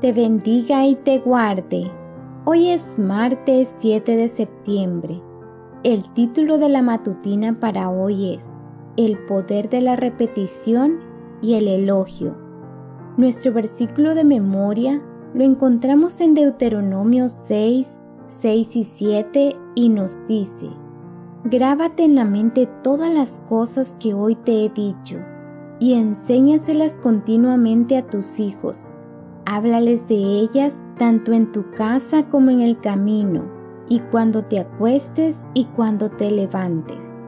te bendiga y te guarde. Hoy es martes 7 de septiembre. El título de la matutina para hoy es El poder de la repetición y el elogio. Nuestro versículo de memoria lo encontramos en Deuteronomio 6, 6 y 7 y nos dice, Grábate en la mente todas las cosas que hoy te he dicho y enséñaselas continuamente a tus hijos Háblales de ellas tanto en tu casa como en el camino, y cuando te acuestes y cuando te levantes.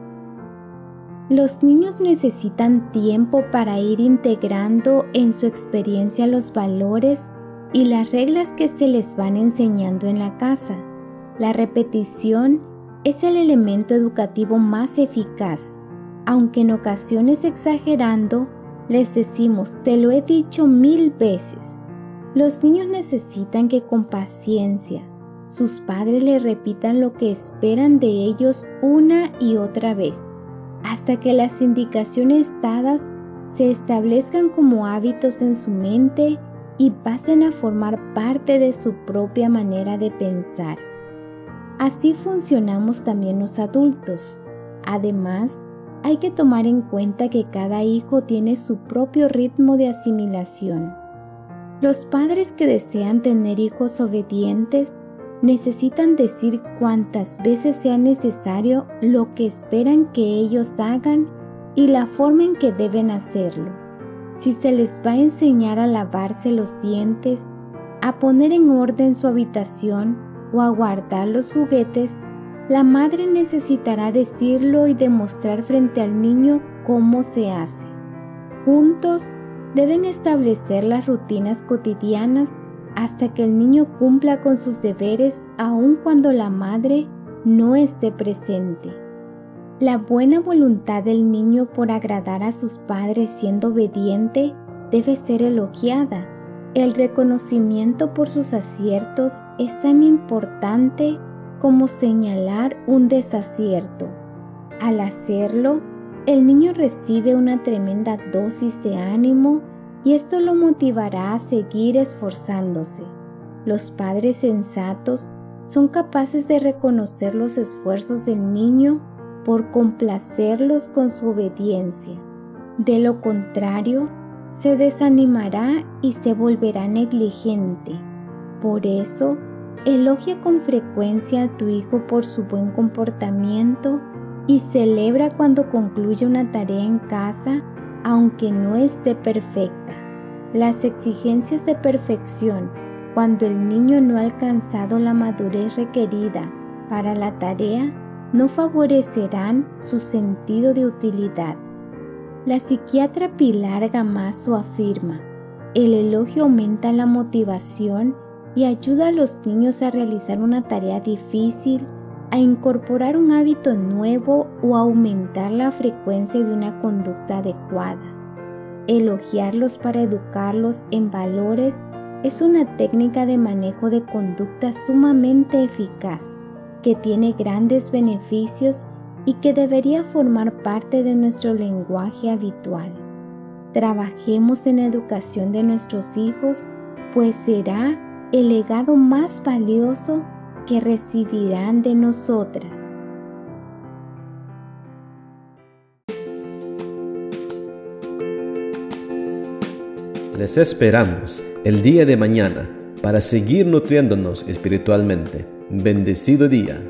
Los niños necesitan tiempo para ir integrando en su experiencia los valores y las reglas que se les van enseñando en la casa. La repetición es el elemento educativo más eficaz, aunque en ocasiones exagerando, les decimos, te lo he dicho mil veces. Los niños necesitan que con paciencia sus padres le repitan lo que esperan de ellos una y otra vez, hasta que las indicaciones dadas se establezcan como hábitos en su mente y pasen a formar parte de su propia manera de pensar. Así funcionamos también los adultos. Además, hay que tomar en cuenta que cada hijo tiene su propio ritmo de asimilación. Los padres que desean tener hijos obedientes necesitan decir cuantas veces sea necesario lo que esperan que ellos hagan y la forma en que deben hacerlo. Si se les va a enseñar a lavarse los dientes, a poner en orden su habitación o a guardar los juguetes, la madre necesitará decirlo y demostrar frente al niño cómo se hace. Juntos deben establecer las rutinas cotidianas hasta que el niño cumpla con sus deberes aun cuando la madre no esté presente. La buena voluntad del niño por agradar a sus padres siendo obediente debe ser elogiada. El reconocimiento por sus aciertos es tan importante como señalar un desacierto. Al hacerlo, el niño recibe una tremenda dosis de ánimo y esto lo motivará a seguir esforzándose. Los padres sensatos son capaces de reconocer los esfuerzos del niño por complacerlos con su obediencia. De lo contrario, se desanimará y se volverá negligente. Por eso, elogia con frecuencia a tu hijo por su buen comportamiento y celebra cuando concluye una tarea en casa aunque no esté perfecta. Las exigencias de perfección cuando el niño no ha alcanzado la madurez requerida para la tarea no favorecerán su sentido de utilidad. La psiquiatra Pilar Gamazo afirma, el elogio aumenta la motivación y ayuda a los niños a realizar una tarea difícil a incorporar un hábito nuevo o aumentar la frecuencia de una conducta adecuada. Elogiarlos para educarlos en valores es una técnica de manejo de conducta sumamente eficaz, que tiene grandes beneficios y que debería formar parte de nuestro lenguaje habitual. Trabajemos en la educación de nuestros hijos, pues será el legado más valioso que recibirán de nosotras. Les esperamos el día de mañana para seguir nutriéndonos espiritualmente. Bendecido día.